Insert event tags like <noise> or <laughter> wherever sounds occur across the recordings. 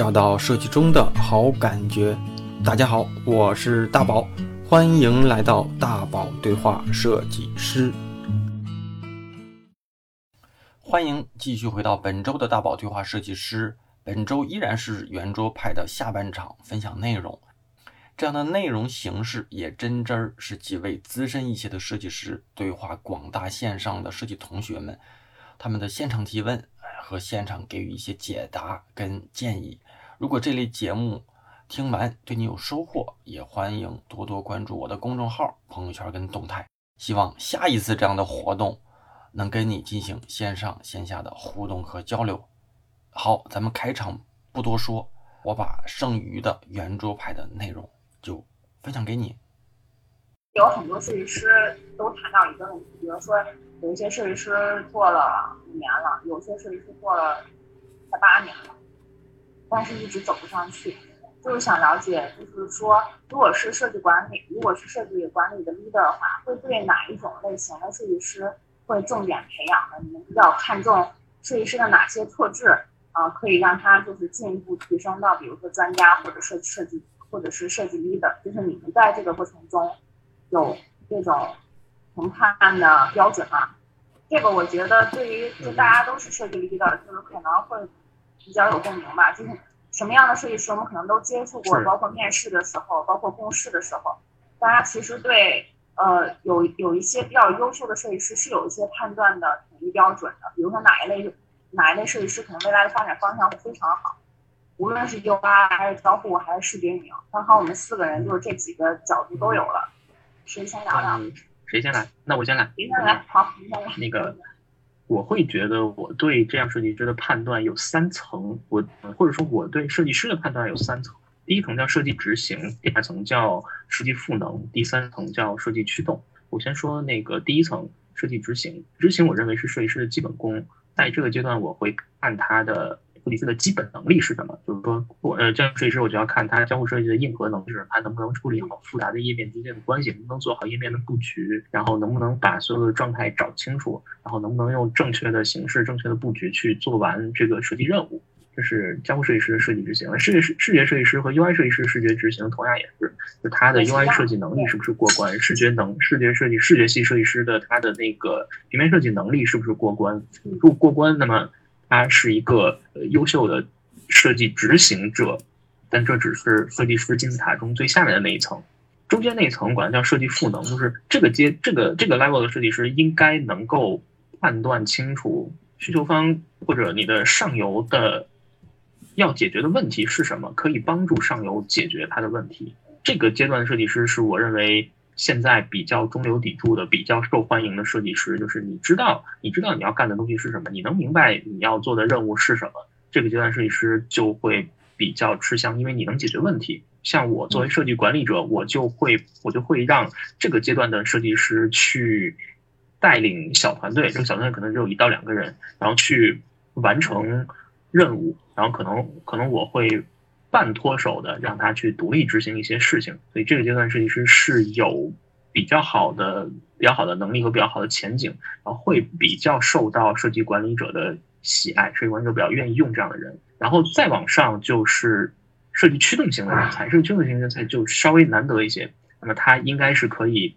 找到设计中的好感觉。大家好，我是大宝，欢迎来到大宝对话设计师。欢迎继续回到本周的大宝对话设计师。本周依然是圆桌派的下半场分享内容。这样的内容形式也真真儿是几位资深一些的设计师对话广大线上的设计同学们，他们的现场提问。和现场给予一些解答跟建议。如果这类节目听完对你有收获，也欢迎多多关注我的公众号、朋友圈跟动态。希望下一次这样的活动能跟你进行线上线下的互动和交流。好，咱们开场不多说，我把剩余的圆桌派的内容就分享给你。有很多设计师都谈到一个问题，比如说有一些设计师做了五年了，有些设计师做了才八年了，但是一直走不上去。就是想了解，就是说，如果是设计管理，如果是设计管理的 leader 的话，会对哪一种类型的设计师会重点培养呢？你们比较看重设计师的哪些特质啊？可以让他就是进一步提升到，比如说专家或者设设计或者是设计 leader，就是你们在这个过程中。有这种评判的标准吗？这个我觉得对于就大家都是设计 leader，就是可能会比较有共鸣吧。就是什么样的设计师，我们可能都接触过，包括面试的时候，包括共事的时候，大家其实对呃有有一些比较优秀的设计师是有一些判断的统一标准的。比如说哪一类哪一类设计师可能未来的发展方向会非常好，无论是 UI 还是交互还是视觉运营，刚好我们四个人就是这几个角度都有了。谁先聊聊？谁先来？那我先来。谁先来？好，你先来。那个，我会觉得我对这样设计师的判断有三层，我或者说我对设计师的判断有三层。第一层叫设计执行，第二层叫设计赋能，第三层叫设计驱动。我先说那个第一层设计执行，执行我认为是设计师的基本功，在这个阶段我会看他的。设计师的基本能力是什么？就是说，我呃，交互设计师我就要看他交互设计的硬核能力，是他能不能处理好复杂的页面之间的关系，能不能做好页面的布局，然后能不能把所有的状态找清楚，然后能不能用正确的形式、正确的布局去做完这个设计任务。这是交互设计师的设计执行。视觉视觉设计师和 UI 设计师视觉执行同样也是，就他的 UI 设计能力是不是过关？视觉能视觉设计视觉系设计师的他的那个平面设计能力是不是过关？如果过关，那么。他是一个优秀的设计执行者，但这只是设计师金字塔中最下面的那一层，中间那一层管叫设计赋能，就是这个阶这个这个 level 的设计师应该能够判断清楚需求方或者你的上游的要解决的问题是什么，可以帮助上游解决他的问题。这个阶段的设计师是我认为。现在比较中流砥柱的、比较受欢迎的设计师，就是你知道，你知道你要干的东西是什么，你能明白你要做的任务是什么，这个阶段设计师就会比较吃香，因为你能解决问题。像我作为设计管理者，我就会我就会让这个阶段的设计师去带领小团队，这个小团队可能只有一到两个人，然后去完成任务，然后可能可能我会。半脱手的，让他去独立执行一些事情，所以这个阶段设计师是有比较好的、比较好的能力和比较好的前景，然后会比较受到设计管理者的喜爱，设计管理者比较愿意用这样的人。然后再往上就是设计驱动型人才，设计驱动型人才就稍微难得一些。那么他应该是可以。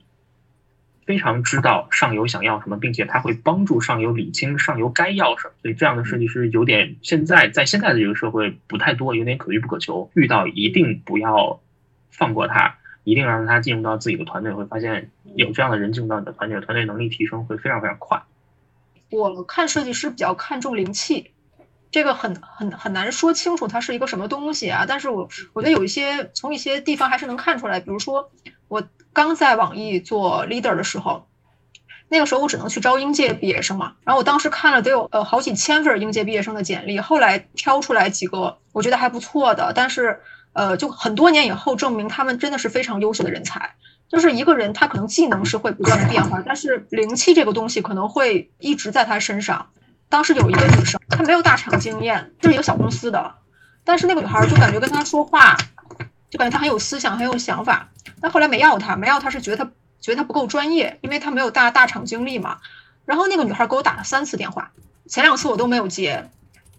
非常知道上游想要什么，并且他会帮助上游理清上游该要什么，所以这样的设计师有点现在在现在的这个社会不太多，有点可遇不可求。遇到一定不要放过他，一定让他进入到自己的团队，会发现有这样的人进入到你的团队，团队能力提升会非常非常快。我看设计师比较看重灵气，这个很很很难说清楚它是一个什么东西啊，但是我我觉得有一些从一些地方还是能看出来，比如说。刚在网易做 leader 的时候，那个时候我只能去招应届毕业生嘛。然后我当时看了得有呃好几千份应届毕业生的简历，后来挑出来几个我觉得还不错的。但是呃，就很多年以后证明他们真的是非常优秀的人才。就是一个人他可能技能是会不断的变化，但是灵气这个东西可能会一直在他身上。当时有一个女生，她没有大厂经验，就是一个小公司的，但是那个女孩就感觉跟她说话，就感觉他很有思想，很有想法。但后来没要他，没要他是觉得他觉得他不够专业，因为他没有大大厂经历嘛。然后那个女孩给我打了三次电话，前两次我都没有接，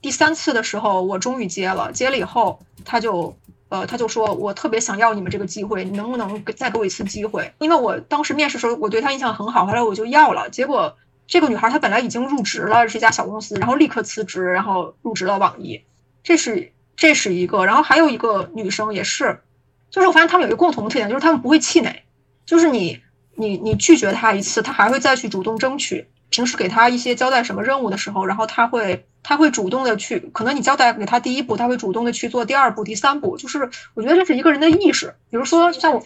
第三次的时候，我终于接了，接了以后，他就呃他就说我特别想要你们这个机会，你能不能给再给我一次机会？因为我当时面试时候我对他印象很好，后来我就要了，结果这个女孩她本来已经入职了，是一家小公司，然后立刻辞职，然后入职了网易，这是这是一个，然后还有一个女生也是，就是我发现她们有一个共同特点，就是她们不会气馁，就是你你你拒绝她一次，她还会再去主动争取。平时给她一些交代什么任务的时候，然后她会她会主动的去，可能你交代给她第一步，她会主动的去做第二步、第三步，就是我觉得这是一个人的意识。比如说像我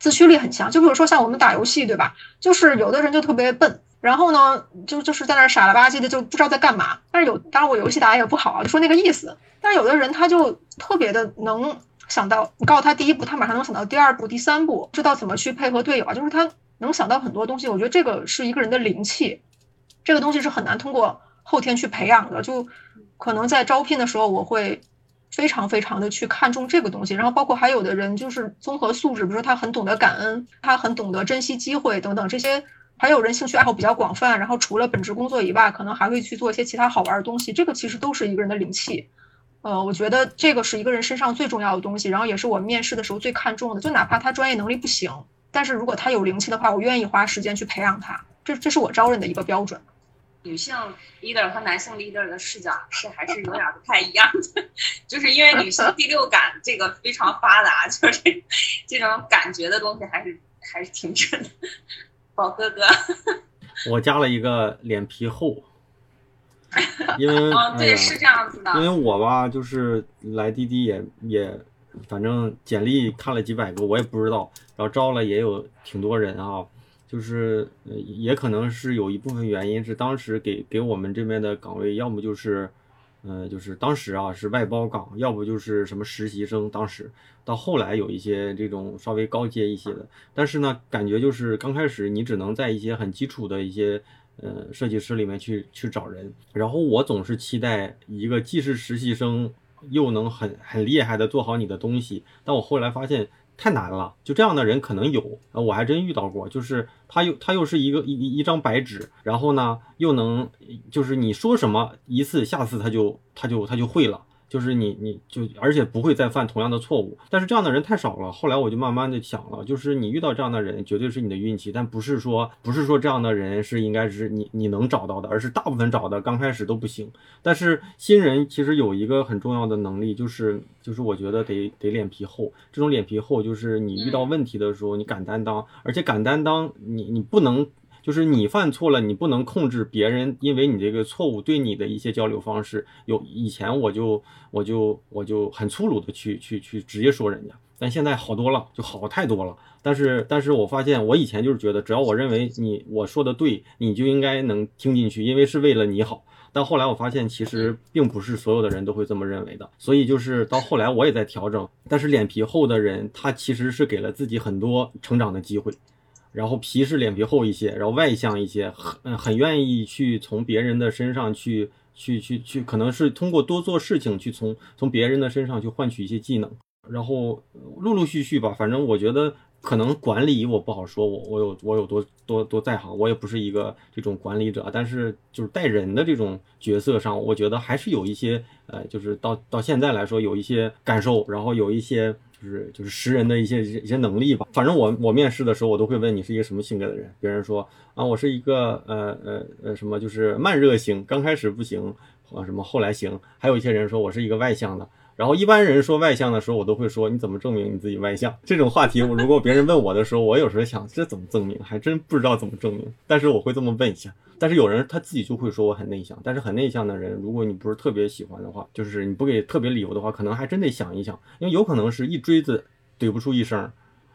自驱力很强，就比如说像我们打游戏，对吧？就是有的人就特别笨。然后呢，就就是在那傻了吧唧的，就不知道在干嘛。但是有，当然我游戏打也不好，就说那个意思。但是有的人他就特别的能想到，你告诉他第一步，他马上能想到第二步、第三步，知道怎么去配合队友啊，就是他能想到很多东西。我觉得这个是一个人的灵气，这个东西是很难通过后天去培养的。就可能在招聘的时候，我会非常非常的去看重这个东西。然后包括还有的人就是综合素质，比如说他很懂得感恩，他很懂得珍惜机会等等这些。还有人兴趣爱好比较广泛，然后除了本职工作以外，可能还会去做一些其他好玩的东西。这个其实都是一个人的灵气，呃，我觉得这个是一个人身上最重要的东西，然后也是我面试的时候最看重的。就哪怕他专业能力不行，但是如果他有灵气的话，我愿意花时间去培养他。这这是我招人的一个标准。女性 leader 和男性 leader 的视角是还是有点不太一样的，<laughs> 就是因为女性第六感这个非常发达，就是这种感觉的东西还是还是挺准的。宝哥哥，<laughs> 我加了一个脸皮厚，<laughs> 因为哦对是这样子的，因为我吧就是来滴滴也也，反正简历看了几百个，我也不知道，然后招了也有挺多人啊，就是也可能是有一部分原因是当时给给我们这边的岗位，要么就是。呃，就是当时啊是外包岗，要不就是什么实习生。当时到后来有一些这种稍微高阶一些的，但是呢，感觉就是刚开始你只能在一些很基础的一些呃设计师里面去去找人。然后我总是期待一个既是实习生，又能很很厉害的做好你的东西。但我后来发现。太难了，就这样的人可能有，我还真遇到过，就是他又他又是一个一一张白纸，然后呢又能就是你说什么一次，下次他就他就他就会了。就是你，你就而且不会再犯同样的错误，但是这样的人太少了。后来我就慢慢的想了，就是你遇到这样的人，绝对是你的运气，但不是说不是说这样的人是应该是你你能找到的，而是大部分找的刚开始都不行。但是新人其实有一个很重要的能力，就是就是我觉得得得脸皮厚。这种脸皮厚就是你遇到问题的时候，你敢担当，而且敢担当，你你不能。就是你犯错了，你不能控制别人，因为你这个错误对你的一些交流方式有以前我就我就我就很粗鲁的去去去直接说人家，但现在好多了，就好太多了。但是但是我发现我以前就是觉得只要我认为你我说的对，你就应该能听进去，因为是为了你好。但后来我发现其实并不是所有的人都会这么认为的，所以就是到后来我也在调整。但是脸皮厚的人，他其实是给了自己很多成长的机会。然后皮是脸皮厚一些，然后外向一些，很很愿意去从别人的身上去去去去，可能是通过多做事情去从从别人的身上去换取一些技能。然后陆陆续续吧，反正我觉得可能管理我不好说，我我有我有多多多在行，我也不是一个这种管理者，但是就是带人的这种角色上，我觉得还是有一些呃，就是到到现在来说有一些感受，然后有一些。就是就是识人的一些一些能力吧。反正我我面试的时候，我都会问你是一个什么性格的人。别人说啊，我是一个呃呃呃什么，就是慢热型，刚开始不行，啊什么后来行。还有一些人说我是一个外向的。然后一般人说外向的时候，我都会说你怎么证明你自己外向？这种话题，如果别人问我的时候，我有时候想这怎么证明，还真不知道怎么证明。但是我会这么问一下。但是有人他自己就会说我很内向。但是很内向的人，如果你不是特别喜欢的话，就是你不给特别理由的话，可能还真得想一想，因为有可能是一锥子怼不出一声。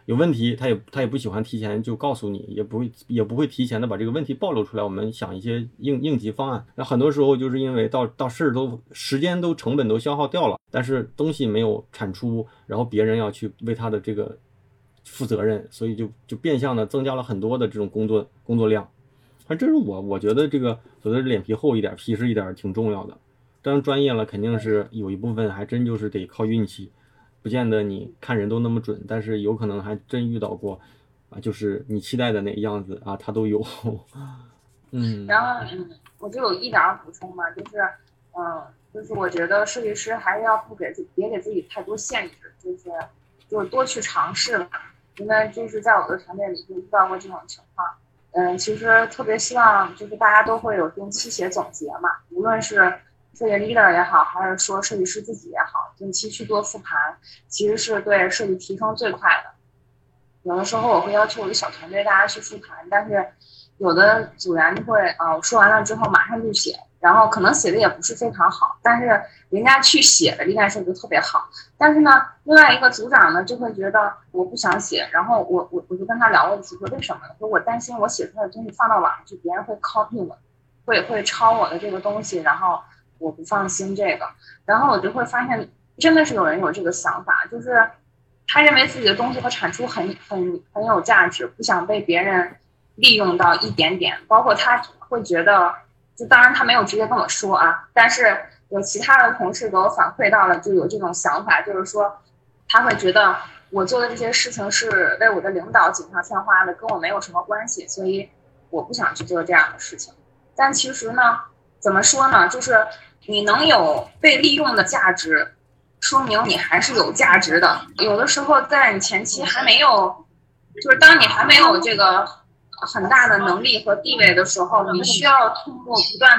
有问题，他也他也不喜欢提前就告诉你，也不会也不会提前的把这个问题暴露出来。我们想一些应应急方案。那很多时候就是因为到到事儿都时间都成本都消耗掉了，但是东西没有产出，然后别人要去为他的这个负责任，所以就就变相的增加了很多的这种工作工作量。反正这是我我觉得这个所谓的脸皮厚一点、皮实一点挺重要的。当然专业了，肯定是有一部分还真就是得靠运气。不见得你看人都那么准，但是有可能还真遇到过，啊，就是你期待的那个样子啊，他都有。嗯，然后嗯，我就有一点补充吧，就是嗯，就是我觉得设计师还是要不给自别给自己太多限制，就是就是多去尝试吧。因为就是在我的团队里就遇到过这种情况。嗯，其实特别希望就是大家都会有定期写总结嘛，无论是设计 leader 也好，还是说设计师自己也好，定期去做复盘，其实是对设计提升最快的。有的时候我会要求我的小团队大家去复盘，但是有的组员就会啊，我说完了之后马上就写。然后可能写的也不是非常好，但是人家去写的应该说就特别好。但是呢，另外一个组长呢就会觉得我不想写，然后我我我就跟他聊了一次，说为什么呢？说我担心我写出来的东西放到网上去，别人会 copy 我，会会抄我的这个东西，然后我不放心这个。然后我就会发现，真的是有人有这个想法，就是他认为自己的东西和产出很很很有价值，不想被别人利用到一点点，包括他会觉得。就当然他没有直接跟我说啊，但是有其他的同事给我反馈到了，就有这种想法，就是说他会觉得我做的这些事情是为我的领导锦上添花的，跟我没有什么关系，所以我不想去做这样的事情。但其实呢，怎么说呢？就是你能有被利用的价值，说明你还是有价值的。有的时候在你前期还没有，就是当你还没有这个。很大的能力和地位的时候，你需要通过不断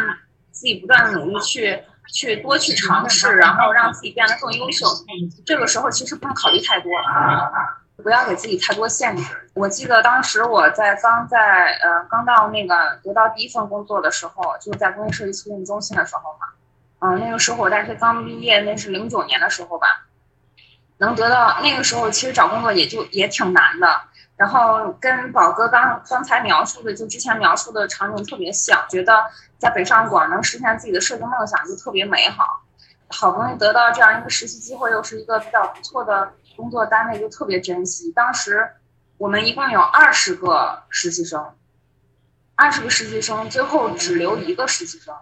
自己不断的努力去去多去尝试，然后让自己变得更优秀。这个时候其实不用考虑太多，不要给自己太多限制。我记得当时我在刚在呃刚到那个得到第一份工作的时候，就是在工业设计促进中心的时候嘛，嗯，那个时候我大学刚毕业，那是零九年的时候吧，能得到那个时候其实找工作也就也挺难的。然后跟宝哥刚刚才描述的，就之前描述的场景特别像，觉得在北上广能实现自己的设计梦想就特别美好。好不容易得到这样一个实习机会，又是一个比较不错的工作单位，就特别珍惜。当时我们一共有二十个实习生，二十个实习生，最后只留一个实习生，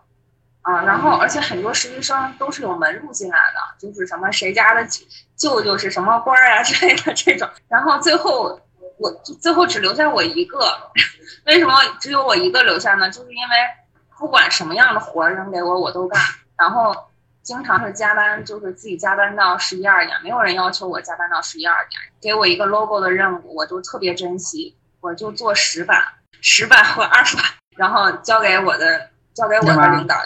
啊，然后而且很多实习生都是有门路进来的，就是什么谁家的舅舅是什么官儿啊之类的这种，然后最后。我最后只留下我一个，为什么只有我一个留下呢？就是因为不管什么样的活扔给我，我都干。然后经常是加班，就是自己加班到十一二点，没有人要求我加班到十一二点。给我一个 logo 的任务，我就特别珍惜，我就做十版、十版或二十版，然后交给我的交给我的领导。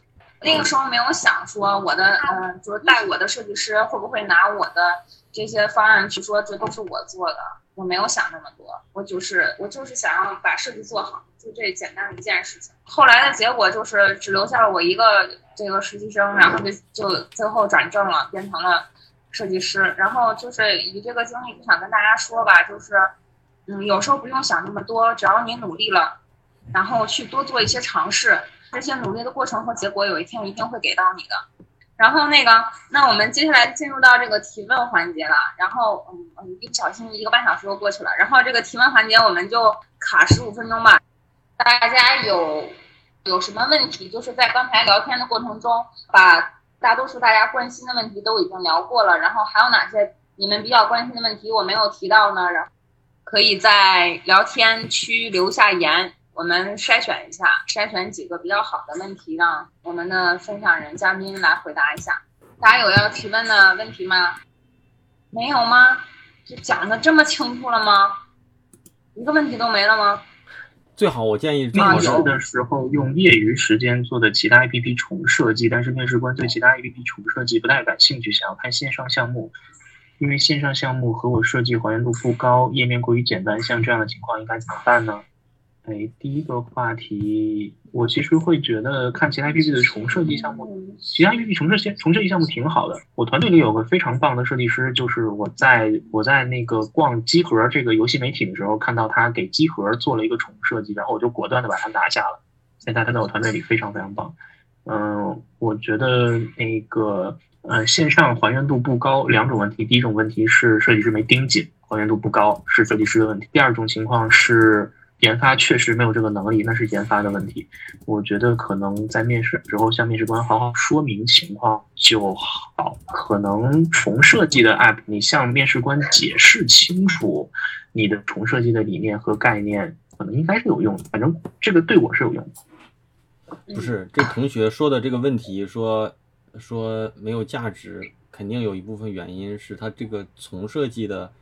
那个时候没有想说我的嗯，就是带我的设计师会不会拿我的这些方案去说这都是我做的。我没有想那么多，我就是我就是想要把设计做好，就这简单的一件事情。后来的结果就是只留下了我一个这个实习生，然后就就最后转正了，变成了设计师。然后就是以这个经历，就想跟大家说吧，就是嗯，有时候不用想那么多，只要你努力了，然后去多做一些尝试，这些努力的过程和结果，有一天一定会给到你的。然后那个，那我们接下来进入到这个提问环节了。然后，嗯嗯，一不小心一个半小时又过去了。然后这个提问环节我们就卡十五分钟吧。大家有有什么问题？就是在刚才聊天的过程中，把大多数大家关心的问题都已经聊过了。然后还有哪些你们比较关心的问题我没有提到呢？然后可以在聊天区留下言。我们筛选一下，筛选几个比较好的问题，让我们的分享人嘉宾来回答一下。大家有要提问的问题吗？没有吗？就讲的这么清楚了吗？一个问题都没了吗？最好我建议面试的时候用业余时间做的其他 APP 重设计，但是面试官对其他 APP 重设计不太感兴趣，想要看线上项目，因为线上项目和我设计还原度不高，页面过于简单，像这样的情况应该怎么办呢？哎，第一个话题，我其实会觉得看其他 APP 的重设计项目，其他 APP 重设计重设计项目挺好的。我团队里有个非常棒的设计师，就是我在我在那个逛机核这个游戏媒体的时候，看到他给机核做了一个重设计，然后我就果断的把他拿下了。现在他在我团队里非常非常棒。嗯，我觉得那个呃线上还原度不高，两种问题，第一种问题是设计师没盯紧，还原度不高是设计师的问题。第二种情况是。研发确实没有这个能力，那是研发的问题。我觉得可能在面试之后向面试官好好说明情况就好。可能重设计的 app，你向面试官解释清楚你的重设计的理念和概念，可能应该是有用的。反正这个对我是有用的。不是这同学说的这个问题，说说没有价值，肯定有一部分原因是他这个重设计的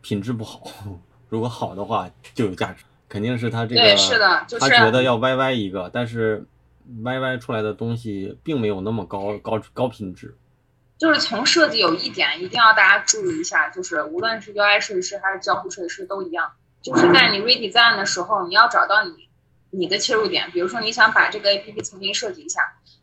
品质不好。如果好的话就有价值，肯定是他这个对是的就是他觉得要 YY 一个，但是 YY 出来的东西并没有那么高高高品质。就是从设计有一点一定要大家注意一下，就是无论是 UI 设计师还是交互设计师都一样，就是在你 redesign 的时候，你要找到你你的切入点。比如说你想把这个 APP 重新设计一下，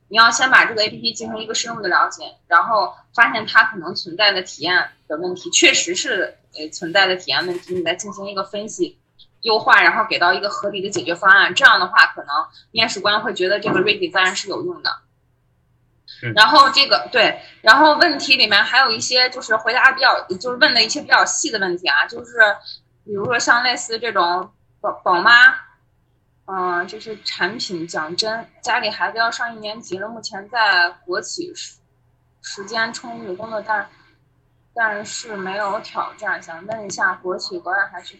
你要先把这个 APP 进行一个深入的了解，然后发现它可能存在的体验的问题，确实是呃存在的体验问题，你再进行一个分析。优化，然后给到一个合理的解决方案，这样的话，可能面试官会觉得这个 redesign 是有用的。嗯然后这个对，然后问题里面还有一些就是回答比较，就是问的一些比较细的问题啊，就是比如说像类似这种宝宝妈，嗯、就是产品讲真，家里孩子要上一年级了，目前在国企时时间充裕工作，但但是没有挑战，想问一下国企国外还是，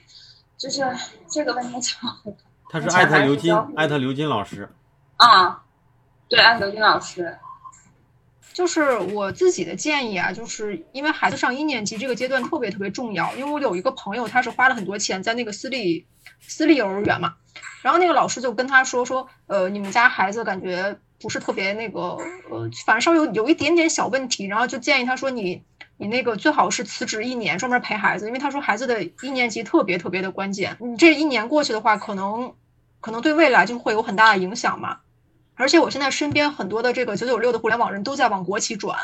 就是这个问题怎么回答？他是艾特刘金，艾特刘金老师。啊、对，艾特刘金老师，就是我自己的建议啊，就是因为孩子上一年级这个阶段特别特别重要，因为我有一个朋友，他是花了很多钱在那个私立私立幼儿园嘛，然后那个老师就跟他说说，呃，你们家孩子感觉不是特别那个，呃，反正稍微有有一点点小问题，然后就建议他说你你那个最好是辞职一年，专门陪孩子，因为他说孩子的一年级特别特别的关键，你这一年过去的话，可能可能对未来就会有很大的影响嘛。而且我现在身边很多的这个九九六的互联网人都在往国企转，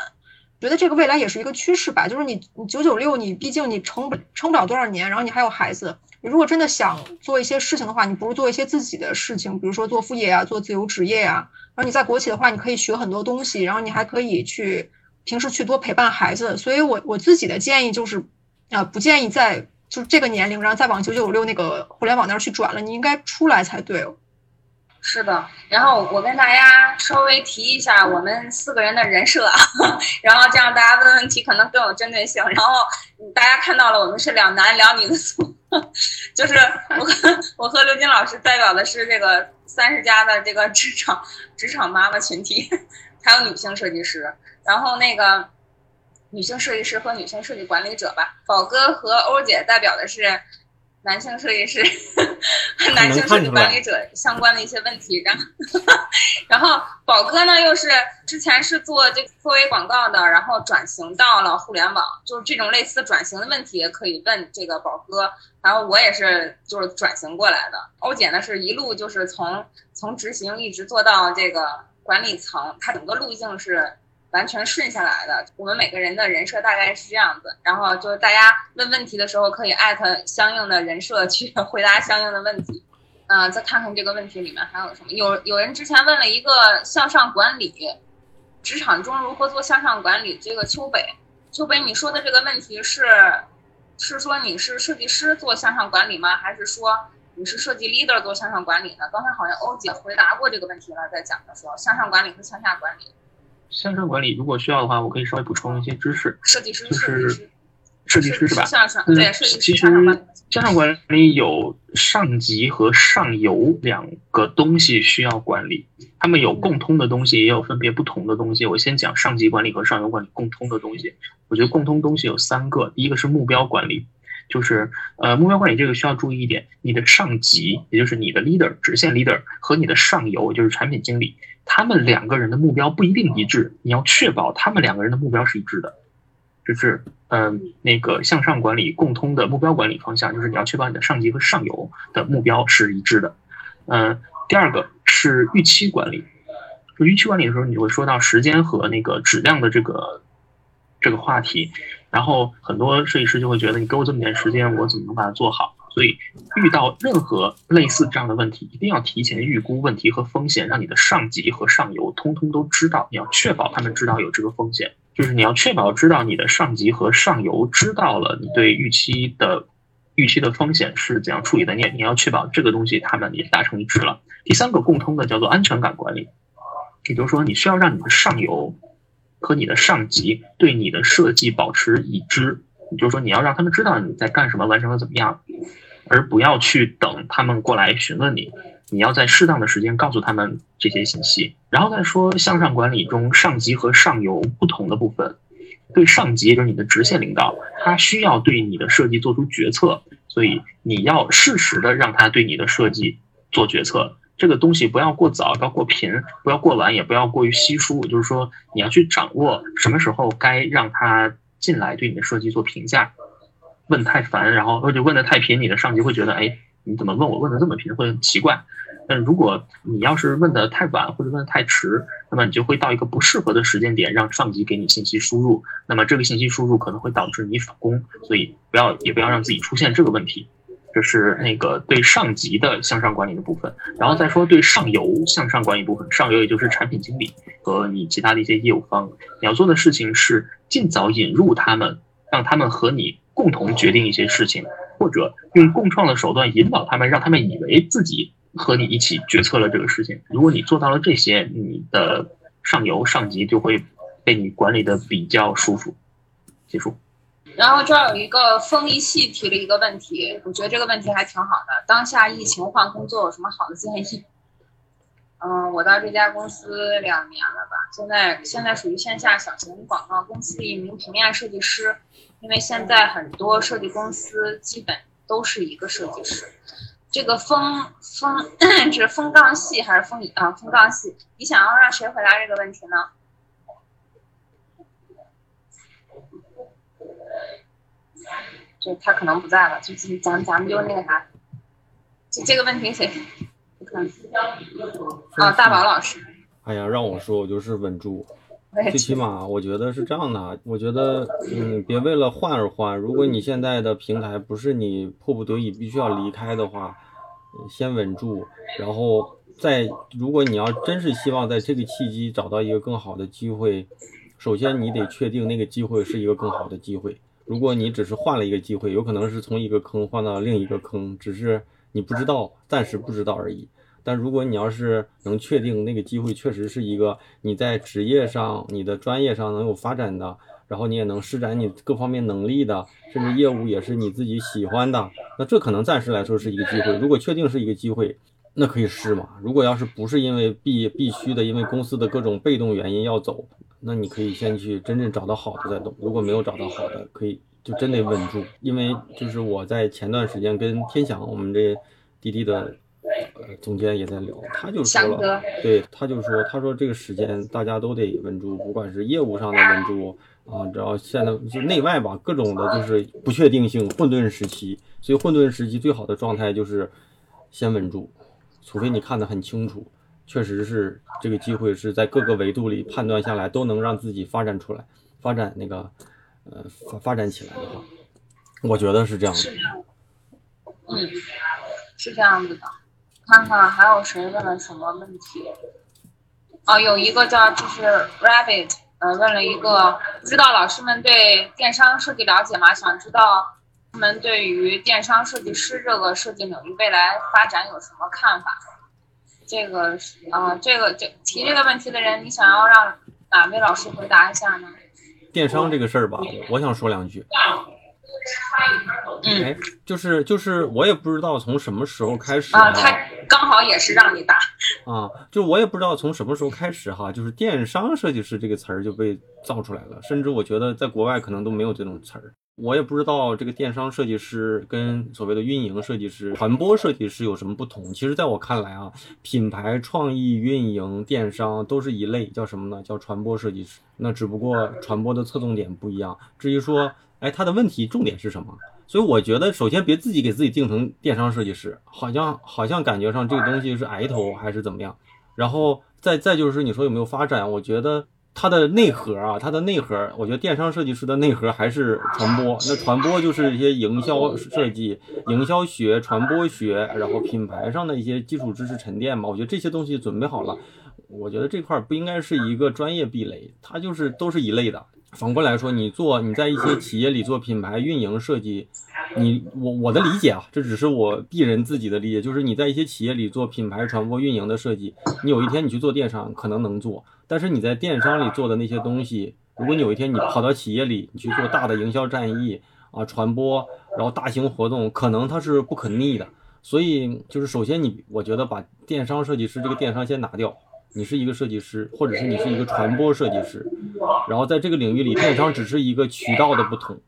觉得这个未来也是一个趋势吧。就是你你九九六，你毕竟你撑不撑不了多少年，然后你还有孩子，你如果真的想做一些事情的话，你不如做一些自己的事情，比如说做副业啊，做自由职业啊。然后你在国企的话，你可以学很多东西，然后你还可以去平时去多陪伴孩子。所以我我自己的建议就是，啊、不建议在就是这个年龄，然后再往九九六那个互联网那儿去转了，你应该出来才对哦。是的，然后我跟大家稍微提一下我们四个人的人设啊，<laughs> 然后这样大家问问题可能更有针对性。然后大家看到了，我们是两男两女的组，<laughs> 就是我和我和刘金老师代表的是这个三十加的这个职场职场妈妈群体，还有女性设计师，然后那个女性设计师和女性设计管理者吧，宝哥和欧姐代表的是男性设计师、男性设计管理者相关的一些问题，然后然后宝哥呢又是之前是做这个作为广告的，然后转型到了互联网，就是这种类似转型的问题也可以问这个宝哥。然后我也是就是转型过来的，欧姐呢是一路就是从从执行一直做到这个管理层，他整个路径是完全顺下来的。我们每个人的人设大概是这样子，然后就是大家问问题的时候可以艾特相应的人设去 <laughs> 回答相应的问题。嗯、再看看这个问题里面还有什么。有有人之前问了一个向上管理，职场中如何做向上管理？这个秋北，秋北你说的这个问题是是说你是设计师做向上管理吗？还是说你是设计 leader 做向上管理呢？刚才好像欧姐回答过这个问题了，在讲的时候，向上管理和向下管理，向上管理如果需要的话，我可以稍微补充一些知识。设计师、就是设计师、设计师是吧？向上嗯对设计师向上管理。向上管理有上级和上游两个东西需要管理，他们有共通的东西，也有分别不同的东西。我先讲上级管理和上游管理共通的东西。我觉得共通东西有三个，第一个是目标管理，就是呃目标管理这个需要注意一点，你的上级也就是你的 leader 直线 leader 和你的上游就是产品经理，他们两个人的目标不一定一致，你要确保他们两个人的目标是一致的。就是嗯、那个向上管理共通的目标管理方向，就是你要确保你的上级和上游的目标是一致的。嗯、第二个是预期管理，就预期管理的时候，你会说到时间和那个质量的这个这个话题，然后很多设计师就会觉得你给我这么点时间，我怎么能把它做好？所以遇到任何类似这样的问题，一定要提前预估问题和风险，让你的上级和上游通通都知道，你要确保他们知道有这个风险。就是你要确保知道你的上级和上游知道了你对预期的预期的风险是怎样处理的，你你要确保这个东西他们也达成一致了。第三个共通的叫做安全感管理，也就是说你需要让你的上游和你的上级对你的设计保持已知，也就是说你要让他们知道你在干什么，完成的怎么样，而不要去等他们过来询问你。你要在适当的时间告诉他们这些信息。然后再说向上管理中上级和上游不同的部分，对上级就是你的直线领导，他需要对你的设计做出决策，所以你要适时的让他对你的设计做决策。这个东西不要过早，不要过频，不要过晚，也不要过于稀疏。就是说，你要去掌握什么时候该让他进来对你的设计做评价。问太烦，然后或者问的太频，你的上级会觉得，哎，你怎么问我问的这么频，会很奇怪。但如果你要是问的太晚或者问的太迟，那么你就会到一个不适合的时间点，让上级给你信息输入。那么这个信息输入可能会导致你返工，所以不要也不要让自己出现这个问题。这是那个对上级的向上管理的部分，然后再说对上游向上管理部分。上游也就是产品经理和你其他的一些业务方，你要做的事情是尽早引入他们，让他们和你共同决定一些事情，或者用共创的手段引导他们，让他们以为自己和你一起决策了这个事情。如果你做到了这些，你的上游上级就会被你管理的比较舒服。结束。然后这儿有一个风一系提了一个问题，我觉得这个问题还挺好的。当下疫情换工作有什么好的建议？<laughs> 嗯，我到这家公司两年了吧，现在现在属于线下小型广告公司的一名平面设计师。因为现在很多设计公司基本都是一个设计师。这个风风 <coughs> 是风杠系还是风啊风杠系？你想要让谁回答这个问题呢？就他可能不在了，就咱咱们就那个啥，就这个问题谁？啊，大宝老师。哎呀，让我说，我就是稳住。最起码我觉得是这样的，我觉得嗯，别为了换而换。如果你现在的平台不是你迫不得已必须要离开的话，先稳住，然后再如果你要真是希望在这个契机找到一个更好的机会，首先你得确定那个机会是一个更好的机会。如果你只是换了一个机会，有可能是从一个坑换到另一个坑，只是你不知道，暂时不知道而已。但如果你要是能确定那个机会确实是一个你在职业上、你的专业上能有发展的，然后你也能施展你各方面能力的，甚至业务也是你自己喜欢的，那这可能暂时来说是一个机会。如果确定是一个机会，那可以试嘛。如果要是不是因为必必须的，因为公司的各种被动原因要走。那你可以先去真正找到好的再动，如果没有找到好的，可以就真得稳住。因为就是我在前段时间跟天翔，我们这滴滴的呃总监也在聊，他就说了，对，他就说，他说这个时间大家都得稳住，不管是业务上的稳住啊，只要现在就内外吧，各种的就是不确定性、混沌时期，所以混沌时期最好的状态就是先稳住，除非你看得很清楚。确实是这个机会是在各个维度里判断下来都能让自己发展出来，发展那个呃发发展起来的话，我觉得是这样的。嗯，是这样子的。看看还有谁问了什么问题？哦，有一个叫就是 Rabbit，呃，问了一个，不知道老师们对电商设计了解吗？想知道他们对于电商设计师这个设计领域未来发展有什么看法？这个是啊，这个这提这个问题的人，你想要让哪位老师回答一下呢？电商这个事儿吧，我想说两句。嗯，哎，就是就是，我也不知道从什么时候开始啊，他刚好也是让你答啊，就我也不知道从什么时候开始哈，就是电商设计师这个词儿就被造出来了，甚至我觉得在国外可能都没有这种词儿。我也不知道这个电商设计师跟所谓的运营设计师、传播设计师有什么不同。其实，在我看来啊，品牌创意、运营、电商都是一类，叫什么呢？叫传播设计师。那只不过传播的侧重点不一样。至于说，哎，他的问题重点是什么？所以我觉得，首先别自己给自己定成电商设计师，好像好像感觉上这个东西是挨头还是怎么样。然后再再就是你说有没有发展？我觉得。它的内核啊，它的内核，我觉得电商设计师的内核还是传播。那传播就是一些营销设计、营销学、传播学，然后品牌上的一些基础知识沉淀嘛。我觉得这些东西准备好了，我觉得这块不应该是一个专业壁垒，它就是都是一类的。反过来说，你做你在一些企业里做品牌运营设计，你我我的理解啊，这只是我鄙人自己的理解，就是你在一些企业里做品牌传播运营的设计，你有一天你去做电商可能能做。但是你在电商里做的那些东西，如果你有一天你跑到企业里，你去做大的营销战役啊、传播，然后大型活动，可能它是不可逆的。所以就是首先你，我觉得把电商设计师这个电商先拿掉，你是一个设计师，或者是你是一个传播设计师，然后在这个领域里，电商只是一个渠道的不同。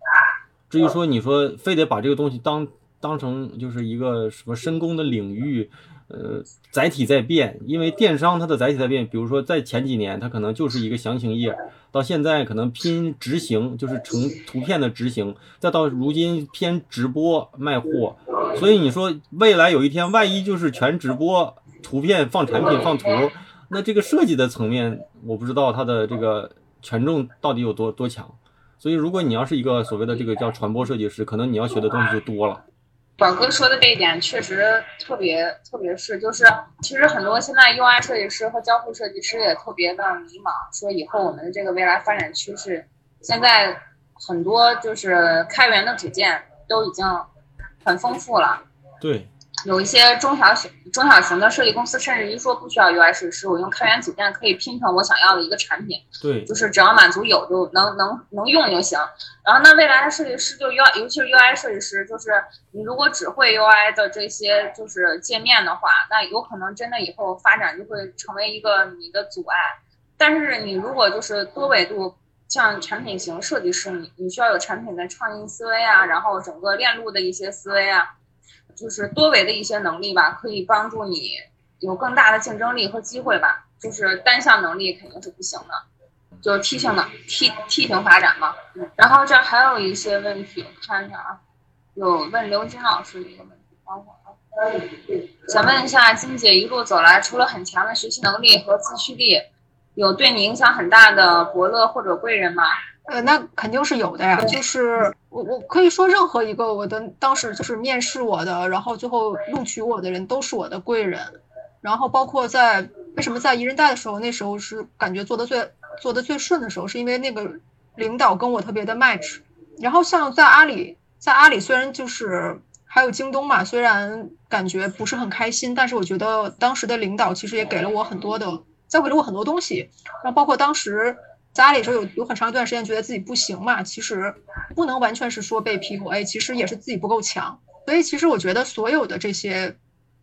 至于说你说非得把这个东西当当成就是一个什么深工的领域，呃，载体在变，因为电商它的载体在变，比如说在前几年它可能就是一个详情页，到现在可能拼执行，就是成图片的执行，再到如今偏直播卖货，所以你说未来有一天万一就是全直播，图片放产品放图，那这个设计的层面我不知道它的这个权重到底有多多强。所以，如果你要是一个所谓的这个叫传播设计师，可能你要学的东西就多了。宝哥说的这一点确实特别，特别是就是其实很多现在 UI 设计师和交互设计师也特别的迷茫，说以后我们的这个未来发展趋势，现在很多就是开源的组件都已经很丰富了。对。有一些中小型、中小型的设计公司，甚至于说不需要 UI 设计师，我用开源组件可以拼成我想要的一个产品。对，就是只要满足有就能能能用就行。然后那未来的设计师就 UI，尤其是 UI 设计师，就是你如果只会 UI 的这些就是界面的话，那有可能真的以后发展就会成为一个你的阻碍。但是你如果就是多维度，像产品型设计师，你你需要有产品的创意思维啊，然后整个链路的一些思维啊。就是多维的一些能力吧，可以帮助你有更大的竞争力和机会吧。就是单项能力肯定是不行的，就是梯形的梯梯形发展嘛。然后这还有一些问题，我看一下啊，有问刘金老师一个问题，等会儿啊，想问一下金姐一路走来，除了很强的学习能力和自驱力，有对你影响很大的伯乐或者贵人吗？呃，那肯定是有的呀。就是我，我可以说任何一个我的当时就是面试我的，然后最后录取我的人都是我的贵人。然后包括在为什么在宜人贷的时候，那时候是感觉做的最做的最顺的时候，是因为那个领导跟我特别的 match。然后像在阿里，在阿里虽然就是还有京东嘛，虽然感觉不是很开心，但是我觉得当时的领导其实也给了我很多的，教给了我很多东西。然后包括当时。家里说有有很长一段时间觉得自己不行嘛，其实不能完全是说被 PUA，其实也是自己不够强。所以其实我觉得所有的这些，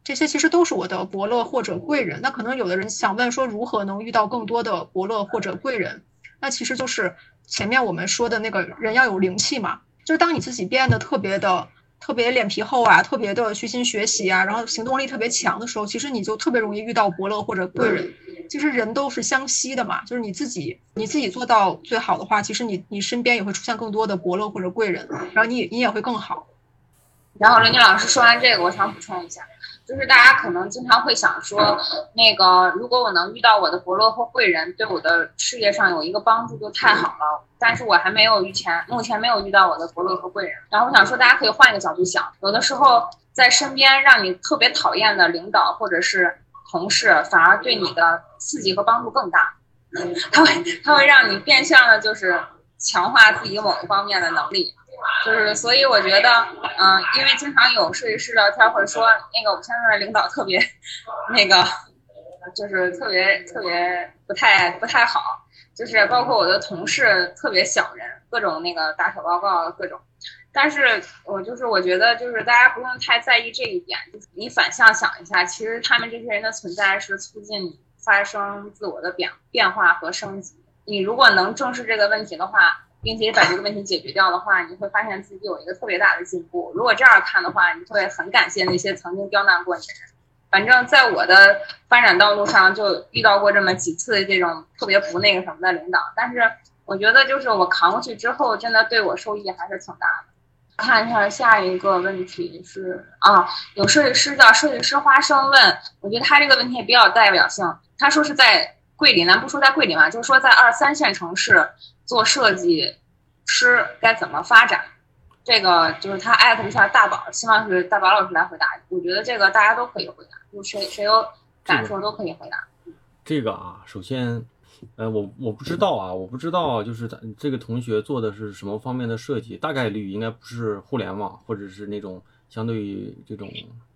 这些其实都是我的伯乐或者贵人。那可能有的人想问说，如何能遇到更多的伯乐或者贵人？那其实就是前面我们说的那个人要有灵气嘛，就是当你自己变得特别的、特别脸皮厚啊，特别的虚心学习啊，然后行动力特别强的时候，其实你就特别容易遇到伯乐或者贵人。其实人都是相吸的嘛，就是你自己你自己做到最好的话，其实你你身边也会出现更多的伯乐或者贵人，然后你你也会更好。然后刘宁老师说完这个，我想补充一下，就是大家可能经常会想说，那个如果我能遇到我的伯乐或贵人，对我的事业上有一个帮助就太好了。但是我还没有遇前，目前没有遇到我的伯乐和贵人。然后我想说，大家可以换一个角度想，有的时候在身边让你特别讨厌的领导或者是。同事反而对你的刺激和帮助更大，他会他会让你变相的，就是强化自己某一方面的能力，就是所以我觉得，嗯，因为经常有设计师聊天会说，那个我们现在的领导特别，那个就是特别特别不太不太好，就是包括我的同事特别小人，各种那个打小报告各种。但是我就是我觉得就是大家不用太在意这一点，就是你反向想一下，其实他们这些人的存在是促进你发生自我的变变化和升级。你如果能正视这个问题的话，并且把这个问题解决掉的话，你会发现自己有一个特别大的进步。如果这样看的话，你会很感谢那些曾经刁难过你的人。反正在我的发展道路上就遇到过这么几次这种特别不那个什么的领导，但是我觉得就是我扛过去之后，真的对我受益还是挺大的。看一下下一个问题是啊，有设计师叫设计师花生问，我觉得他这个问题也比较代表性。他说是在桂林，咱不说在桂林嘛，就是说在二三线城市做设计师该怎么发展？这个就是他艾特一下大宝，希望是大宝老师来回答。我觉得这个大家都可以回答，就谁谁有感受都可以回答。这个啊，首先。呃，我我不知道啊，我不知道，就是他这个同学做的是什么方面的设计，大概率应该不是互联网，或者是那种相对于这种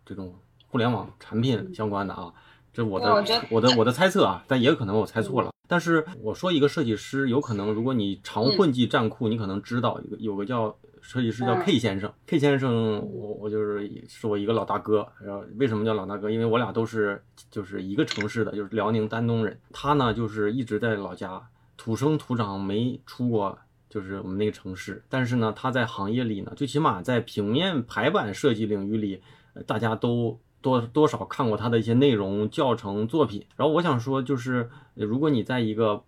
这种互联网产品相关的啊，这我的我的我的猜测啊，但也有可能我猜错了。但是我说一个设计师，有可能如果你常混迹站库，你可能知道有个有个叫设计师叫 K 先生。K 先生，我我就是是我一个老大哥。然后为什么叫老大哥？因为我俩都是就是一个城市的，就是辽宁丹东人。他呢就是一直在老家，土生土长，没出过就是我们那个城市。但是呢，他在行业里呢，最起码在平面排版设计领域里，大家都。多多少看过他的一些内容、教程、作品，然后我想说，就是如果你在一个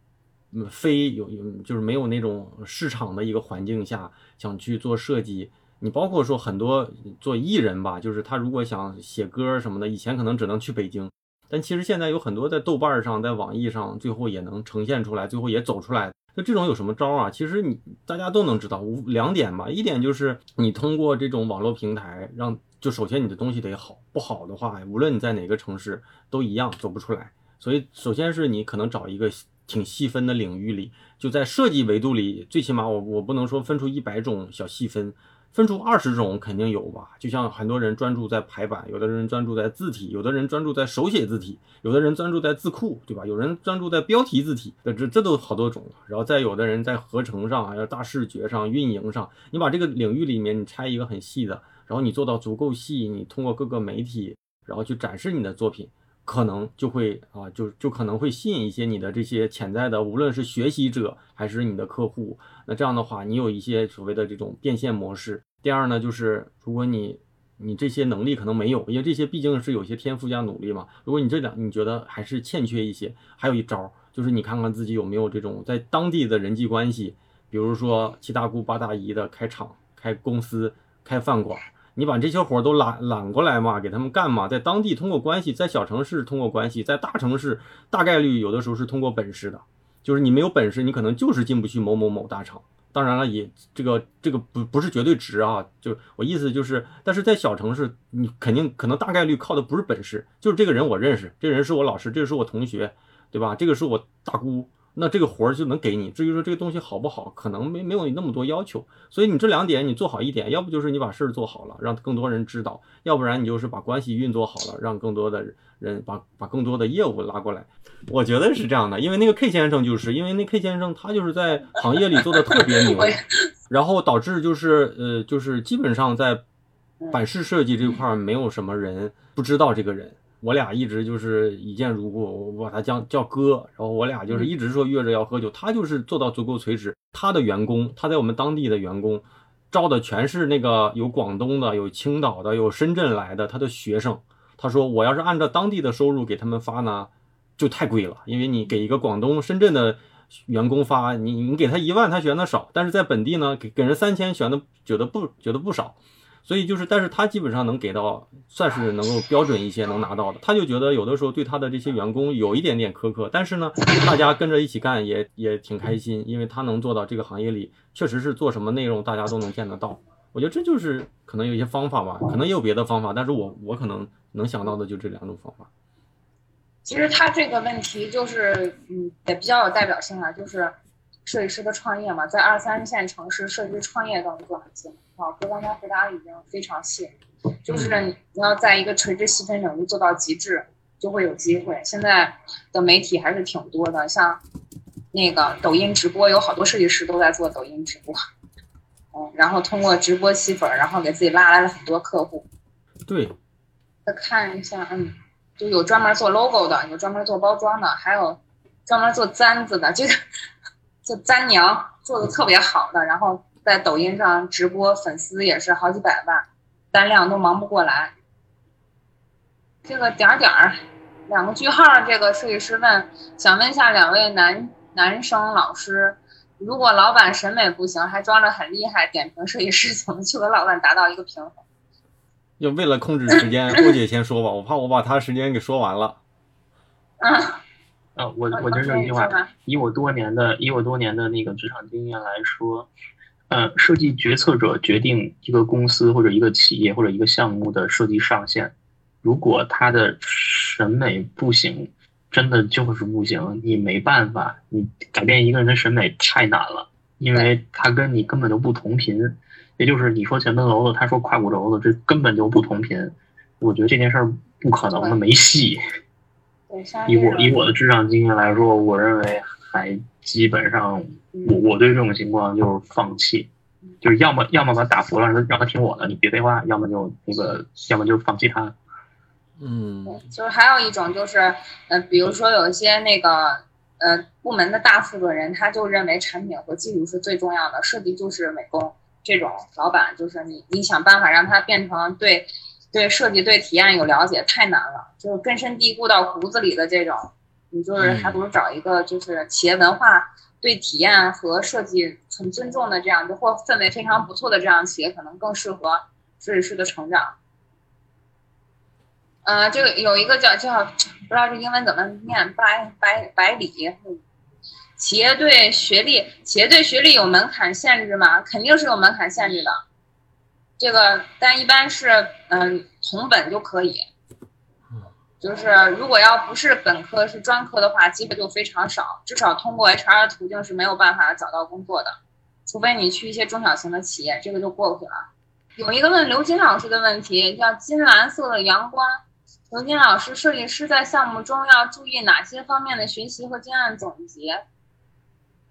非有有就是没有那种市场的一个环境下想去做设计，你包括说很多做艺人吧，就是他如果想写歌什么的，以前可能只能去北京，但其实现在有很多在豆瓣上、在网易上，最后也能呈现出来，最后也走出来。那这种有什么招啊？其实你大家都能知道，五两点吧，一点就是你通过这种网络平台让。就首先你的东西得好，不好的话，无论你在哪个城市都一样走不出来。所以首先是你可能找一个挺细分的领域里，就在设计维度里，最起码我我不能说分出一百种小细分，分出二十种肯定有吧。就像很多人专注在排版，有的人专注在字体，有的人专注在手写字体，有的人专注在字库，对吧？有人专注在标题字体，这这都好多种。然后再有的人在合成上，还有大视觉上、运营上，你把这个领域里面你拆一个很细的。然后你做到足够细，你通过各个媒体，然后去展示你的作品，可能就会啊，就就可能会吸引一些你的这些潜在的，无论是学习者还是你的客户。那这样的话，你有一些所谓的这种变现模式。第二呢，就是如果你你这些能力可能没有，因为这些毕竟是有些天赋加努力嘛。如果你这两你觉得还是欠缺一些，还有一招就是你看看自己有没有这种在当地的人际关系，比如说七大姑八大姨的开厂、开公司、开饭馆。你把这些活都揽揽过来嘛，给他们干嘛？在当地通过关系，在小城市通过关系，在大城市大概率有的时候是通过本事的，就是你没有本事，你可能就是进不去某某某大厂。当然了，也这个这个不不是绝对值啊，就我意思就是，但是在小城市，你肯定可能大概率靠的不是本事，就是这个人我认识，这个人是我老师，这个是我同学，对吧？这个是我大姑。那这个活儿就能给你。至于说这个东西好不好，可能没没有你那么多要求。所以你这两点你做好一点，要不就是你把事儿做好了，让更多人知道；要不然你就是把关系运作好了，让更多的人把把更多的业务拉过来。我觉得是这样的，因为那个 K 先生就是因为那 K 先生他就是在行业里做的特别牛，然后导致就是呃就是基本上在版式设计这块没有什么人不知道这个人。我俩一直就是一见如故，我把他叫叫哥，然后我俩就是一直说约着要喝酒。他就是做到足够垂直，他的员工，他在我们当地的员工，招的全是那个有广东的，有青岛的，有深圳来的他的学生。他说我要是按照当地的收入给他们发呢，就太贵了，因为你给一个广东、深圳的员工发，你你给他一万，他嫌的少；但是在本地呢，给给人三千，嫌的觉得不觉得不少。所以就是，但是他基本上能给到，算是能够标准一些能拿到的。他就觉得有的时候对他的这些员工有一点点苛刻，但是呢，大家跟着一起干也也挺开心，因为他能做到这个行业里确实是做什么内容大家都能见得到。我觉得这就是可能有一些方法吧，可能也有别的方法，但是我我可能能想到的就这两种方法。其实他这个问题就是，嗯，也比较有代表性啊，就是设计师的创业嘛，在二三线城市，设计师创业都能做很近。好，哥刚才回答的已经非常细，就是你要在一个垂直细分领域做到极致，就会有机会。现在的媒体还是挺多的，像那个抖音直播，有好多设计师都在做抖音直播，嗯，然后通过直播吸粉，然后给自己拉来了很多客户。对，再看一下，嗯，就有专门做 logo 的，有专门做包装的，还有专门做簪子的，这个做簪娘做的特别好的，然后。在抖音上直播，粉丝也是好几百万，单量都忙不过来。这个点儿点儿，两个句号。这个设计师问，想问一下两位男男生老师，如果老板审美不行，还装着很厉害，点评设计师怎么去和老板达到一个平衡？要为了控制时间，郭姐先说吧，我怕我把他时间给说完了。啊，<laughs> 啊，我我就这一句话，以我多年的以我多年的那个职场经验来说。呃，设计决策者决定一个公司或者一个企业或者一个项目的设计上限。如果他的审美不行，真的就是不行，你没办法，你改变一个人的审美太难了，因为他跟你根本就不同频。也就是你说前门楼子，他说胯骨轴子，这根本就不同频。我觉得这件事儿不可能的，没戏。以我以我的职场经验来说，我认为还基本上。我我对这种情况就是放弃，就是要么要么把他打服了，让他让他听我的，你别废话；要么就那个，要么就放弃他。嗯，就是还有一种就是，呃，比如说有一些那个呃部门的大负责人，他就认为产品和技术是最重要的，设计就是美工。这种老板就是你，你想办法让他变成对对设计、对体验有了解，太难了，就是根深蒂固到骨子里的这种，你就是还不如找一个就是企业文化对体验和设计很尊重的这样，就或氛围非常不错的这样企业，可能更适合设计师的成长。呃，这个有一个叫叫不知道这英文怎么念，百百百里。企业对学历，企业对学历有门槛限制吗？肯定是有门槛限制的。这个，但一般是嗯、同本就可以。就是如果要不是本科是专科的话，机会就非常少，至少通过 HR 的途径是没有办法找到工作的，除非你去一些中小型的企业，这个就过去了。有一个问刘金老师的问题，叫金蓝色的阳光。刘金老师，设计师在项目中要注意哪些方面的学习和经验总结？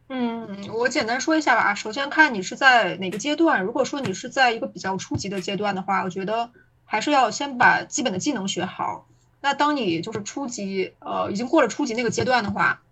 嗯，我简单说一下吧。首先看你是在哪个阶段。如果说你是在一个比较初级的阶段的话，我觉得还是要先把基本的技能学好。那当你就是初级，呃，已经过了初级那个阶段的话，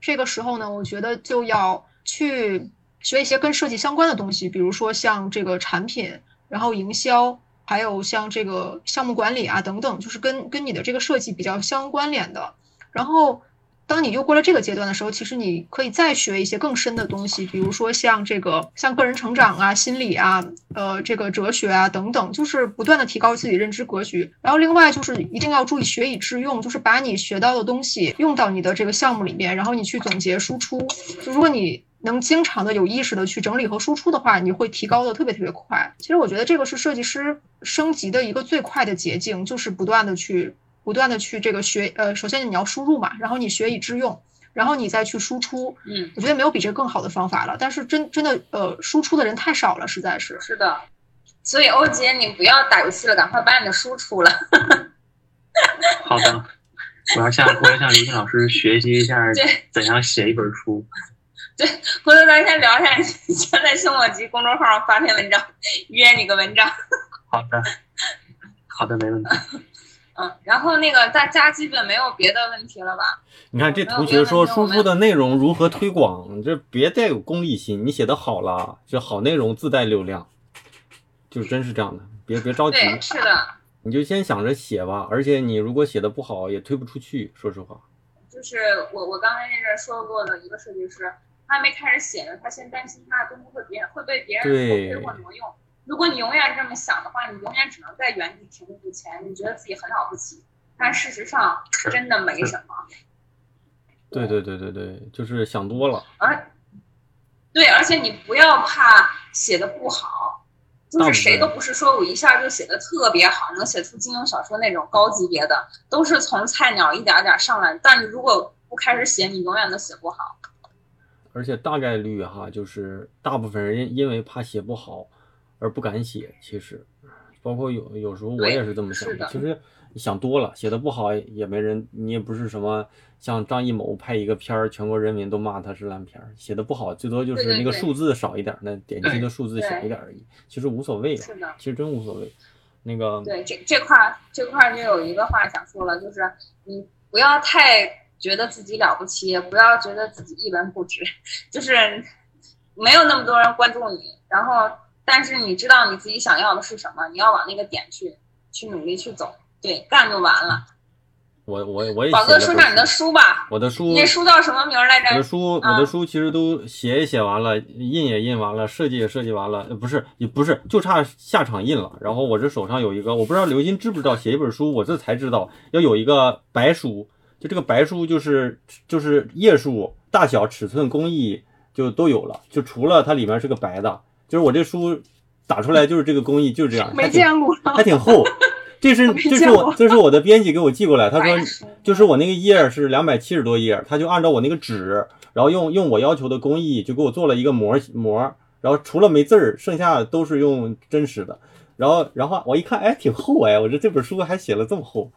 这个时候呢，我觉得就要去学一些跟设计相关的东西，比如说像这个产品，然后营销，还有像这个项目管理啊等等，就是跟跟你的这个设计比较相关联的。然后。当你又过了这个阶段的时候，其实你可以再学一些更深的东西，比如说像这个像个人成长啊、心理啊、呃这个哲学啊等等，就是不断的提高自己认知格局。然后另外就是一定要注意学以致用，就是把你学到的东西用到你的这个项目里面，然后你去总结输出。就如果你能经常的有意识的去整理和输出的话，你会提高的特别特别快。其实我觉得这个是设计师升级的一个最快的捷径，就是不断的去。不断的去这个学，呃，首先你要输入嘛，然后你学以致用，然后你再去输出。嗯，我觉得没有比这更好的方法了。但是真真的，呃，输出的人太少了，实在是。是的，所以欧姐，你不要打游戏了，赶快把你的书出了。好的，我要向我要向刘星老师学习一下 <laughs> 怎样写一本书。对，回头咱先聊一下，你先在生活集公众号上发篇文章，约你个文章。好的，好的，没问题。<laughs> 嗯，然后那个大家基本没有别的问题了吧？你看这同学说输出的内容如何推广，这别带有功利心，你写的好了，这好内容自带流量，就真是这样的，别别着急。对，是的。你就先想着写吧，而且你如果写的不好，也推不出去。说实话，就是我我刚才那阵说过的一个设计师，他还没开始写呢，他先担心他的东西会别人会被别人偷窥或挪用。如果你永远这么想的话，你永远只能在原地停步不前，你觉得自己很了不起，但事实上真的没什么。对对对对对，就是想多了。而对，而且你不要怕写的不好，就是谁都不是说我一下就写的特别好，能写出金庸小说那种高级别的，都是从菜鸟一点点上来。但你如果不开始写，你永远都写不好。而且大概率哈，就是大部分人因为怕写不好。而不敢写，其实，包括有有时候我也是这么想的。其实你想多了，写的不好也没人，你也不是什么像张艺谋拍一个片儿，全国人民都骂他是烂片儿。写的不好，最多就是那个数字少一点，那点击的数字小一点而已。其实无所谓，是的，其实真无所谓。那个对这这块这块就有一个话想说了，就是你不要太觉得自己了不起，也不要觉得自己一文不值，<laughs> 就是没有那么多人关注你，然后。但是你知道你自己想要的是什么，你要往那个点去去努力去走，对，干就完了。我我我也。宝哥说下你的书吧。我的书。你书叫什么名来着？我的书，我的书其实都写也写完了，印也印完了，设计也设计完了，不是也不是，就差下场印了。然后我这手上有一个，我不知道刘鑫知不知道，写一本书，我这才知道要有一个白书，就这个白书就是就是页数、大小、尺寸、工艺就都有了，就除了它里面是个白的。就是我这书打出来就是这个工艺，就是这样，没见过，还挺厚。这是这是我这是我的编辑给我寄过来，他说就是我那个页是两百七十多页，他就按照我那个纸，然后用用我要求的工艺就给我做了一个模模，然后除了没字儿，剩下都是用真实的。然后然后我一看，哎，挺厚哎，我这这本书还写了这么厚，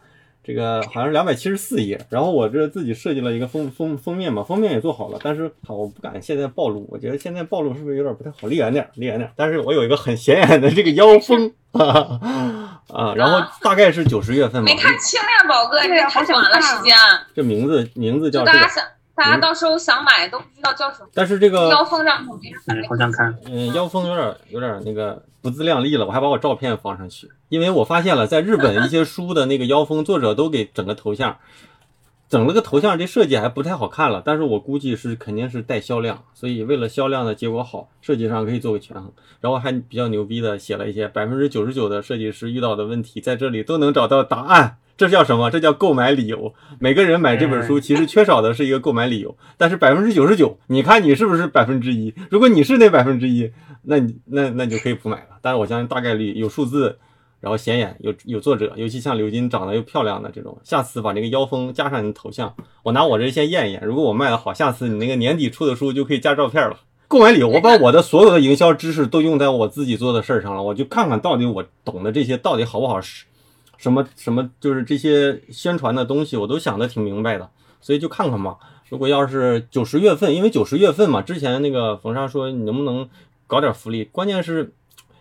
这个好像是两百七十四页，然后我这自己设计了一个封封封面嘛，封面也做好了，但是好我不敢现在暴露，我觉得现在暴露是不是有点不太好？离远点，离远点。但是我有一个很显眼的这个腰封啊，然后大概是九十月份嘛。没看清亮，宝哥，这好短了时间。这名字名字叫大家想，大家到时候想买都不知道叫什么。但是这个腰封上嗯，好想看，嗯，腰封有点有点那个。不自量力了，我还把我照片放上去，因为我发现了，在日本一些书的那个腰封，作者都给整个头像，整了个头像，这设计还不太好看了。但是我估计是肯定是带销量，所以为了销量的结果好，设计上可以做个权衡。然后还比较牛逼的写了一些百分之九十九的设计师遇到的问题，在这里都能找到答案。这叫什么？这叫购买理由。每个人买这本书其实缺少的是一个购买理由，但是百分之九十九，你看你是不是百分之一？如果你是那百分之一，那你那那你就可以不买了。但是我相信大概率有数字，然后显眼，有有作者，尤其像刘金长得又漂亮的这种，下次把这个腰封加上你的头像，我拿我这先验一验。如果我卖的好，下次你那个年底出的书就可以加照片了。购买理由，我把我的所有的营销知识都用在我自己做的事儿上了，我就看看到底我懂的这些到底好不好使。什么什么就是这些宣传的东西，我都想的挺明白的，所以就看看吧。如果要是九十月份，因为九十月份嘛，之前那个冯莎说你能不能搞点福利，关键是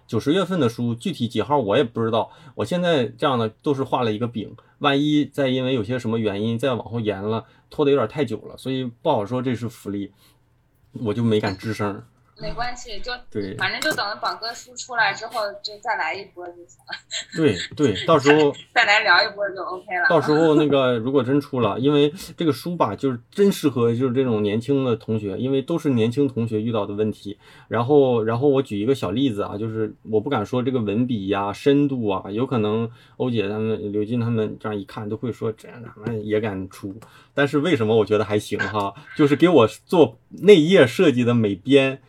九十月份的书具体几号我也不知道。我现在这样的都是画了一个饼，万一再因为有些什么原因再往后延了，拖得有点太久了，所以不好说这是福利，我就没敢吱声。没关系，就对，反正就等着宝哥书出来之后，就再来一波就行了。对对，到时候 <laughs> 再来聊一波就 OK 了。到时候那个如果真出了，因为这个书吧，就是真适合就是这种年轻的同学，因为都是年轻同学遇到的问题。然后然后我举一个小例子啊，就是我不敢说这个文笔呀、深度啊，有可能欧姐他们、刘金他们这样一看都会说这样咱们也敢出。但是为什么我觉得还行哈？就是给我做内页设计的美编。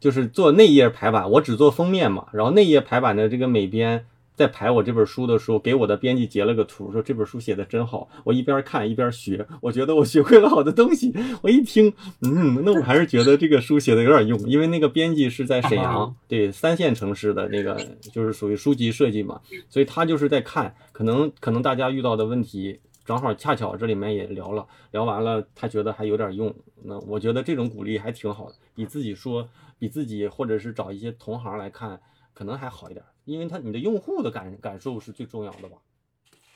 就是做内页排版，我只做封面嘛。然后内页排版的这个美编在排我这本书的时候，给我的编辑截了个图，说这本书写的真好。我一边看一边学，我觉得我学会了好多东西。我一听，嗯，那我还是觉得这个书写的有点用，因为那个编辑是在沈阳，对三线城市的那个，就是属于书籍设计嘛，所以他就是在看，可能可能大家遇到的问题。正好恰巧这里面也聊了，聊完了，他觉得还有点用。那我觉得这种鼓励还挺好的，比自己说，比自己或者是找一些同行来看，可能还好一点，因为他你的用户的感感受是最重要的吧。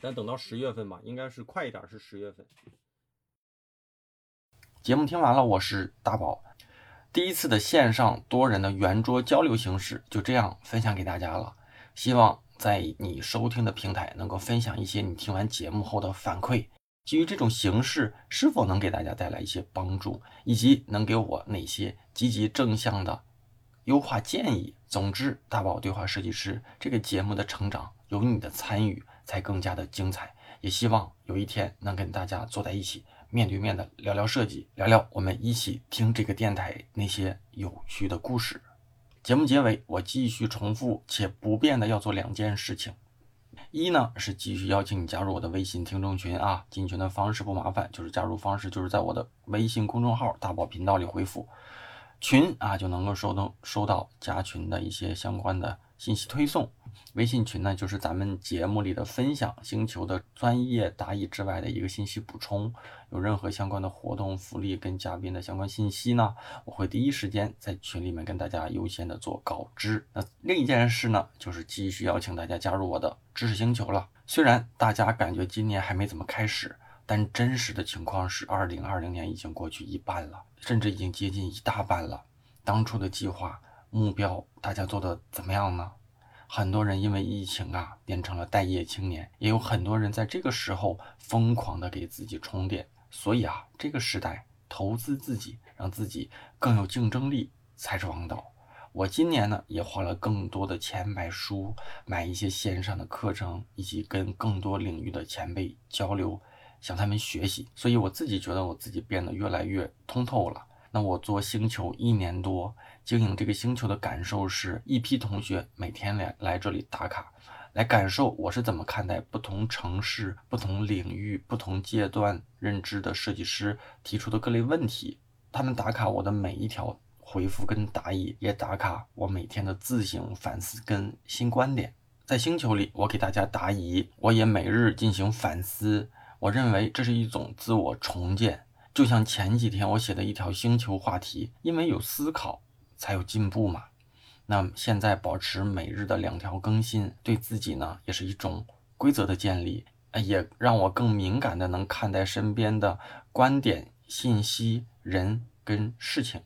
但等到十月份吧，应该是快一点，是十月份。节目听完了，我是大宝，第一次的线上多人的圆桌交流形式就这样分享给大家了，希望。在你收听的平台，能够分享一些你听完节目后的反馈。基于这种形式，是否能给大家带来一些帮助，以及能给我哪些积极正向的优化建议？总之，大宝对话设计师这个节目的成长，有你的参与才更加的精彩。也希望有一天能跟大家坐在一起，面对面的聊聊设计，聊聊我们一起听这个电台那些有趣的故事。节目结尾，我继续重复且不变的要做两件事情。一呢是继续邀请你加入我的微信听众群啊，进群的方式不麻烦，就是加入方式就是在我的微信公众号大宝频道里回复“群”啊，就能够收到收到加群的一些相关的信息推送。微信群呢，就是咱们节目里的分享，星球的专业答疑之外的一个信息补充。有任何相关的活动福利跟嘉宾的相关信息呢，我会第一时间在群里面跟大家优先的做告知。那另一件事呢，就是继续邀请大家加入我的知识星球了。虽然大家感觉今年还没怎么开始，但真实的情况是，二零二零年已经过去一半了，甚至已经接近一大半了。当初的计划目标，大家做的怎么样呢？很多人因为疫情啊，变成了待业青年，也有很多人在这个时候疯狂的给自己充电。所以啊，这个时代投资自己，让自己更有竞争力才是王道。我今年呢也花了更多的钱买书，买一些线上的课程，以及跟更多领域的前辈交流，向他们学习。所以我自己觉得我自己变得越来越通透了。那我做星球一年多，经营这个星球的感受是一批同学每天来来这里打卡。来感受我是怎么看待不同城市、不同领域、不同阶段认知的设计师提出的各类问题。他们打卡我的每一条回复跟答疑，也打卡我每天的自省反思跟新观点。在星球里，我给大家答疑，我也每日进行反思。我认为这是一种自我重建，就像前几天我写的一条星球话题，因为有思考才有进步嘛。那现在保持每日的两条更新，对自己呢也是一种规则的建立，也让我更敏感的能看待身边的观点、信息、人跟事情。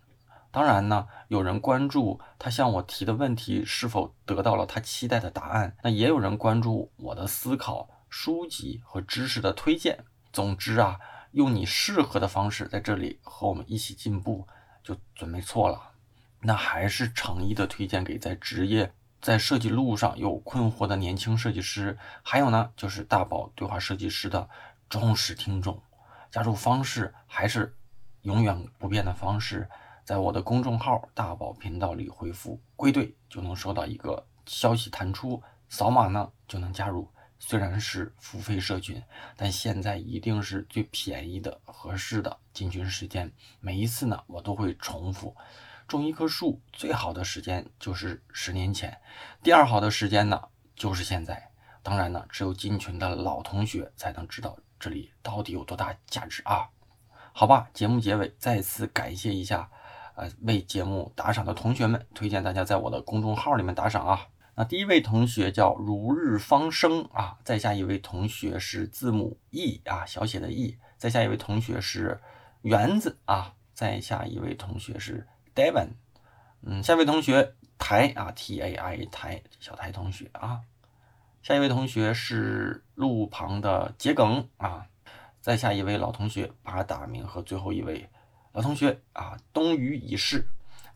当然呢，有人关注他向我提的问题是否得到了他期待的答案，那也有人关注我的思考、书籍和知识的推荐。总之啊，用你适合的方式在这里和我们一起进步，就准没错了。那还是诚意的推荐给在职业、在设计路上有困惑的年轻设计师，还有呢，就是大宝对话设计师的忠实听众。加入方式还是永远不变的方式。在我的公众号“大宝频道”里回复“归队”，就能收到一个消息弹出，扫码呢就能加入。虽然是付费社群，但现在一定是最便宜的、合适的进群时间。每一次呢，我都会重复：种一棵树最好的时间就是十年前，第二好的时间呢就是现在。当然呢，只有进群的老同学才能知道这里到底有多大价值啊！好吧，节目结尾再次感谢一下。呃，为节目打赏的同学们，推荐大家在我的公众号里面打赏啊。那第一位同学叫如日方升啊，再下一位同学是字母 E 啊，小写的 E，再下一位同学是园子啊，再下一位同学是 Devon，嗯，下一位同学台啊，T A I 台小台同学啊，下一位同学是路旁的桔梗啊，再下一位老同学把打名和最后一位。老同学啊，冬雨已逝，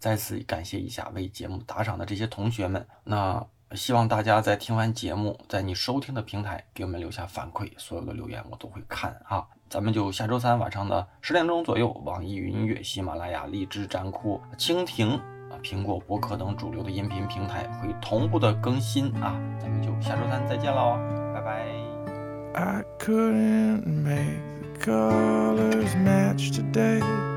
再次感谢一下为节目打赏的这些同学们。那希望大家在听完节目，在你收听的平台给我们留下反馈，所有的留言我都会看啊。咱们就下周三晚上的十点钟左右，网易云音乐、喜马拉雅、荔枝、站酷、蜻蜓、苹果播客等主流的音频平台会同步的更新啊。咱们就下周三再见喽，拜拜。I couldn't make the colors match today.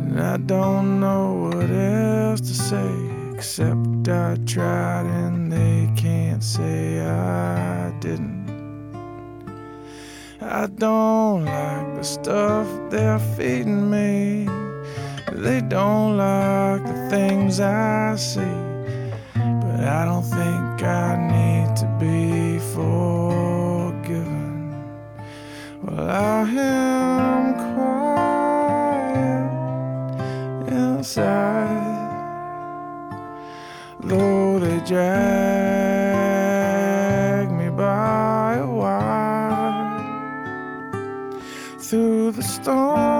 And I don't know what else to say, except I tried and they can't say I didn't. I don't like the stuff they're feeding me. They don't like the things I see. But I don't think I need to be forgiven. Well, I am inside, though they drag me by a wire through the storm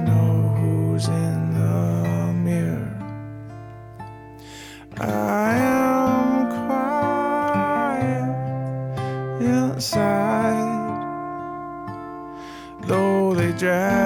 Yeah.